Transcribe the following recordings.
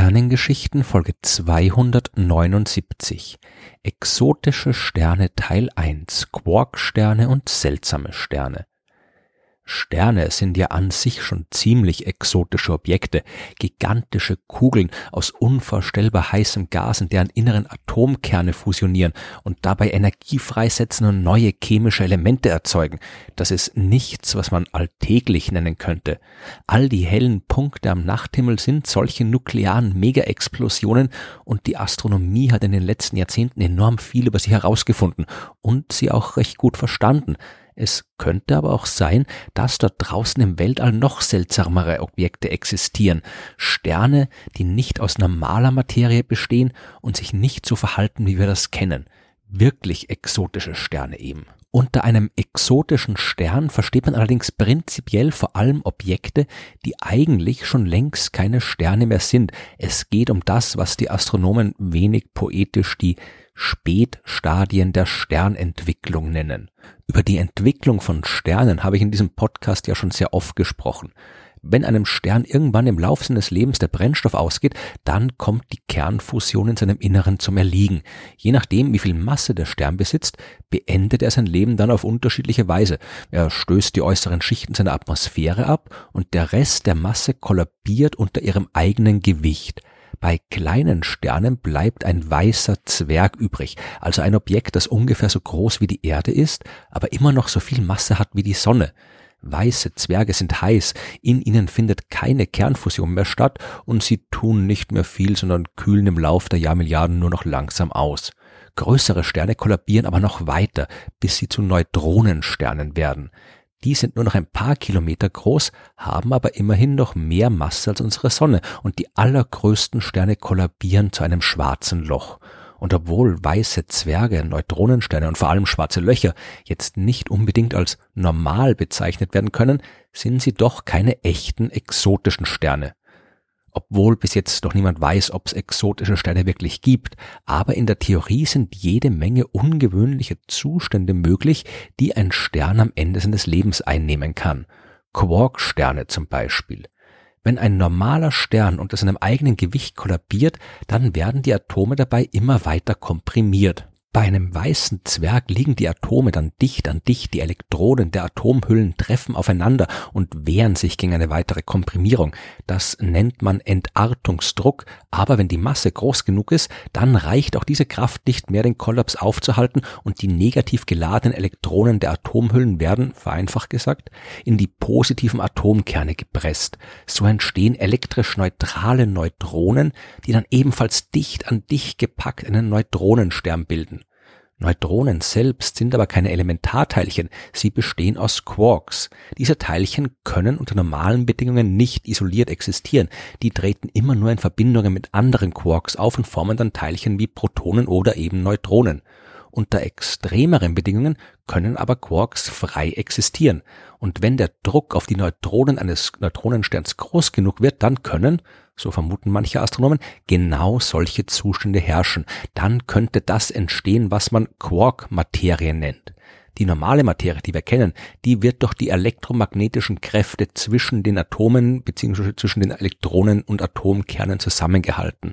Sternengeschichten Folge 279 Exotische Sterne Teil 1 Quarksterne und seltsame Sterne Sterne sind ja an sich schon ziemlich exotische Objekte, gigantische Kugeln aus unvorstellbar heißem Gas, in deren inneren Atomkerne fusionieren und dabei Energie freisetzen und neue chemische Elemente erzeugen. Das ist nichts, was man alltäglich nennen könnte. All die hellen Punkte am Nachthimmel sind solche nuklearen Megaexplosionen und die Astronomie hat in den letzten Jahrzehnten enorm viel über sie herausgefunden und sie auch recht gut verstanden. Es könnte aber auch sein, dass dort draußen im Weltall noch seltsamere Objekte existieren. Sterne, die nicht aus normaler Materie bestehen und sich nicht so verhalten, wie wir das kennen. Wirklich exotische Sterne eben. Unter einem exotischen Stern versteht man allerdings prinzipiell vor allem Objekte, die eigentlich schon längst keine Sterne mehr sind. Es geht um das, was die Astronomen wenig poetisch die Spätstadien der Sternentwicklung nennen. Über die Entwicklung von Sternen habe ich in diesem Podcast ja schon sehr oft gesprochen. Wenn einem Stern irgendwann im Laufe seines Lebens der Brennstoff ausgeht, dann kommt die Kernfusion in seinem Inneren zum Erliegen. Je nachdem, wie viel Masse der Stern besitzt, beendet er sein Leben dann auf unterschiedliche Weise. Er stößt die äußeren Schichten seiner Atmosphäre ab und der Rest der Masse kollabiert unter ihrem eigenen Gewicht. Bei kleinen Sternen bleibt ein weißer Zwerg übrig, also ein Objekt, das ungefähr so groß wie die Erde ist, aber immer noch so viel Masse hat wie die Sonne. Weiße Zwerge sind heiß, in ihnen findet keine Kernfusion mehr statt und sie tun nicht mehr viel, sondern kühlen im Lauf der Jahrmilliarden nur noch langsam aus. Größere Sterne kollabieren aber noch weiter, bis sie zu Neutronensternen werden. Die sind nur noch ein paar Kilometer groß, haben aber immerhin noch mehr Masse als unsere Sonne und die allergrößten Sterne kollabieren zu einem schwarzen Loch. Und obwohl weiße Zwerge, Neutronensterne und vor allem schwarze Löcher jetzt nicht unbedingt als normal bezeichnet werden können, sind sie doch keine echten exotischen Sterne obwohl bis jetzt noch niemand weiß, ob es exotische Sterne wirklich gibt. Aber in der Theorie sind jede Menge ungewöhnliche Zustände möglich, die ein Stern am Ende seines Lebens einnehmen kann. Quarksterne zum Beispiel. Wenn ein normaler Stern unter seinem eigenen Gewicht kollabiert, dann werden die Atome dabei immer weiter komprimiert. Bei einem weißen Zwerg liegen die Atome dann dicht an dicht, die Elektronen der Atomhüllen treffen aufeinander und wehren sich gegen eine weitere Komprimierung. Das nennt man Entartungsdruck, aber wenn die Masse groß genug ist, dann reicht auch diese Kraft nicht mehr, den Kollaps aufzuhalten und die negativ geladenen Elektronen der Atomhüllen werden, vereinfacht gesagt, in die positiven Atomkerne gepresst. So entstehen elektrisch neutrale Neutronen, die dann ebenfalls dicht an dicht gepackt einen Neutronenstern bilden. Neutronen selbst sind aber keine Elementarteilchen, sie bestehen aus Quarks. Diese Teilchen können unter normalen Bedingungen nicht isoliert existieren, die treten immer nur in Verbindungen mit anderen Quarks auf und formen dann Teilchen wie Protonen oder eben Neutronen. Unter extremeren Bedingungen können aber Quarks frei existieren. Und wenn der Druck auf die Neutronen eines Neutronensterns groß genug wird, dann können, so vermuten manche Astronomen, genau solche Zustände herrschen. Dann könnte das entstehen, was man Quark-Materie nennt. Die normale Materie, die wir kennen, die wird durch die elektromagnetischen Kräfte zwischen den Atomen bzw. zwischen den Elektronen und Atomkernen zusammengehalten.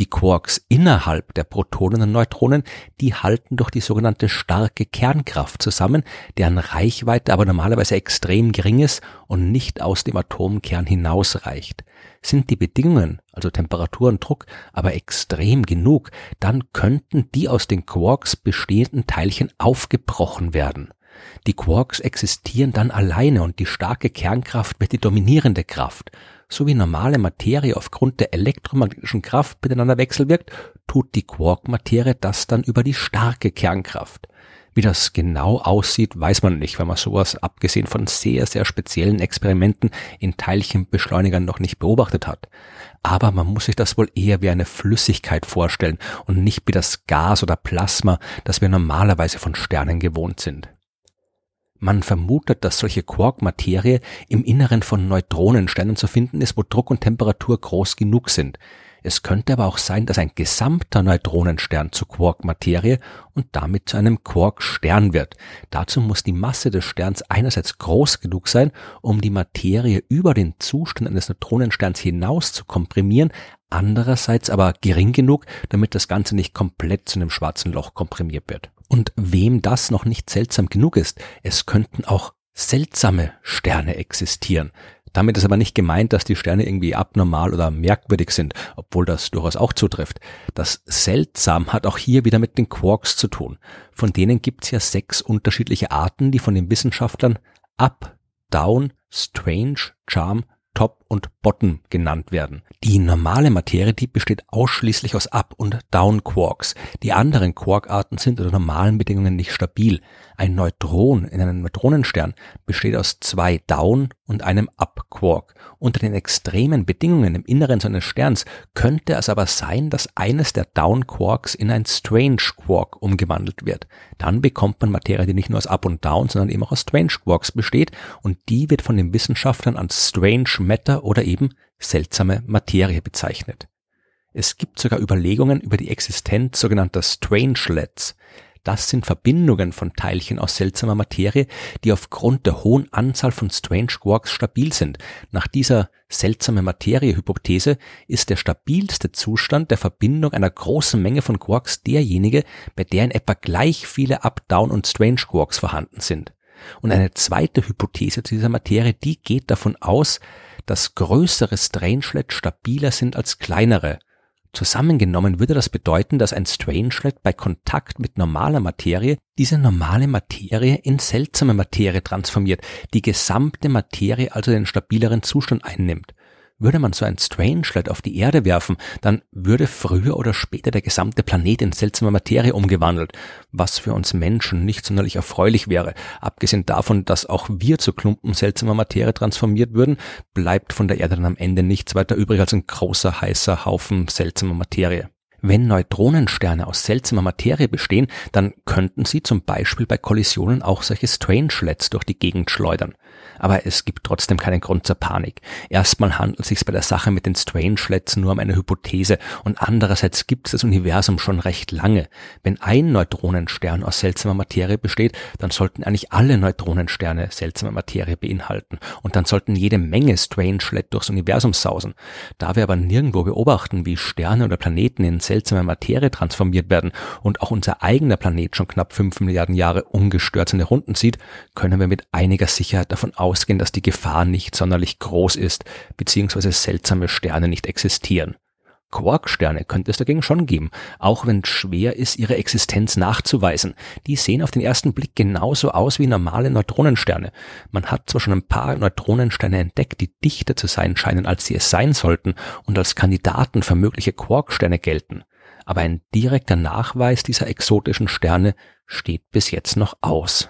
Die Quarks innerhalb der Protonen und Neutronen, die halten durch die sogenannte starke Kernkraft zusammen, deren Reichweite aber normalerweise extrem gering ist und nicht aus dem Atomkern hinausreicht. Sind die Bedingungen, also Temperatur und Druck, aber extrem genug, dann könnten die aus den Quarks bestehenden Teilchen aufgebrochen werden. Die Quarks existieren dann alleine und die starke Kernkraft wird die dominierende Kraft. So wie normale Materie aufgrund der elektromagnetischen Kraft miteinander wechselwirkt, tut die Quark-Materie das dann über die starke Kernkraft. Wie das genau aussieht, weiß man nicht, weil man sowas abgesehen von sehr, sehr speziellen Experimenten in Teilchenbeschleunigern noch nicht beobachtet hat. Aber man muss sich das wohl eher wie eine Flüssigkeit vorstellen und nicht wie das Gas oder Plasma, das wir normalerweise von Sternen gewohnt sind. Man vermutet, dass solche Quark-Materie im Inneren von Neutronensternen zu finden ist, wo Druck und Temperatur groß genug sind. Es könnte aber auch sein, dass ein gesamter Neutronenstern zu Quark-Materie und damit zu einem Quark-Stern wird. Dazu muss die Masse des Sterns einerseits groß genug sein, um die Materie über den Zustand eines Neutronensterns hinaus zu komprimieren, andererseits aber gering genug, damit das Ganze nicht komplett zu einem schwarzen Loch komprimiert wird. Und wem das noch nicht seltsam genug ist, es könnten auch seltsame Sterne existieren. Damit ist aber nicht gemeint, dass die Sterne irgendwie abnormal oder merkwürdig sind, obwohl das durchaus auch zutrifft. Das Seltsam hat auch hier wieder mit den Quarks zu tun. Von denen gibt's ja sechs unterschiedliche Arten, die von den Wissenschaftlern Up, Down, Strange, Charm, Top und Bottom genannt werden. Die normale Materie, die besteht ausschließlich aus Up- und Down-Quarks. Die anderen Quarkarten sind unter normalen Bedingungen nicht stabil. Ein Neutron in einem Neutronenstern besteht aus zwei Down- und einem Up-Quark. Unter den extremen Bedingungen im Inneren seines Sterns könnte es aber sein, dass eines der Down-Quarks in ein Strange-Quark umgewandelt wird. Dann bekommt man Materie, die nicht nur aus Up und Down, sondern eben auch aus Strange-Quarks besteht und die wird von den Wissenschaftlern als Strange Matter oder eben seltsame Materie bezeichnet. Es gibt sogar Überlegungen über die Existenz sogenannter Strangelets. Das sind Verbindungen von Teilchen aus seltsamer Materie, die aufgrund der hohen Anzahl von Strange Quarks stabil sind. Nach dieser seltsame Materie-Hypothese ist der stabilste Zustand der Verbindung einer großen Menge von Quarks derjenige, bei der in etwa gleich viele Up, Down und Strange Quarks vorhanden sind. Und eine zweite Hypothese zu dieser Materie, die geht davon aus, dass größere Strangelets stabiler sind als kleinere. Zusammengenommen würde das bedeuten, dass ein Strangelet bei Kontakt mit normaler Materie diese normale Materie in seltsame Materie transformiert, die gesamte Materie also den stabileren Zustand einnimmt. Würde man so ein Strangelet auf die Erde werfen, dann würde früher oder später der gesamte Planet in seltsame Materie umgewandelt, was für uns Menschen nicht sonderlich erfreulich wäre. Abgesehen davon, dass auch wir zu Klumpen seltsamer Materie transformiert würden, bleibt von der Erde dann am Ende nichts weiter übrig als ein großer heißer Haufen seltsamer Materie. Wenn Neutronensterne aus seltsamer Materie bestehen, dann könnten sie zum Beispiel bei Kollisionen auch solche Strangelets durch die Gegend schleudern. Aber es gibt trotzdem keinen Grund zur Panik. Erstmal handelt es sich bei der Sache mit den Strangelets nur um eine Hypothese und andererseits gibt es das Universum schon recht lange. Wenn ein Neutronenstern aus seltsamer Materie besteht, dann sollten eigentlich alle Neutronensterne seltsame Materie beinhalten und dann sollten jede Menge Strangelet durchs Universum sausen. Da wir aber nirgendwo beobachten, wie Sterne oder Planeten in seltsame Materie transformiert werden und auch unser eigener Planet schon knapp fünf Milliarden Jahre ungestört seine Runden zieht, können wir mit einiger Sicherheit davon ausgehen, dass die Gefahr nicht sonderlich groß ist, beziehungsweise seltsame Sterne nicht existieren. Quarksterne könnte es dagegen schon geben, auch wenn es schwer ist, ihre Existenz nachzuweisen. Die sehen auf den ersten Blick genauso aus wie normale Neutronensterne. Man hat zwar schon ein paar Neutronensterne entdeckt, die dichter zu sein scheinen, als sie es sein sollten und als Kandidaten für mögliche Quarksterne gelten. Aber ein direkter Nachweis dieser exotischen Sterne steht bis jetzt noch aus.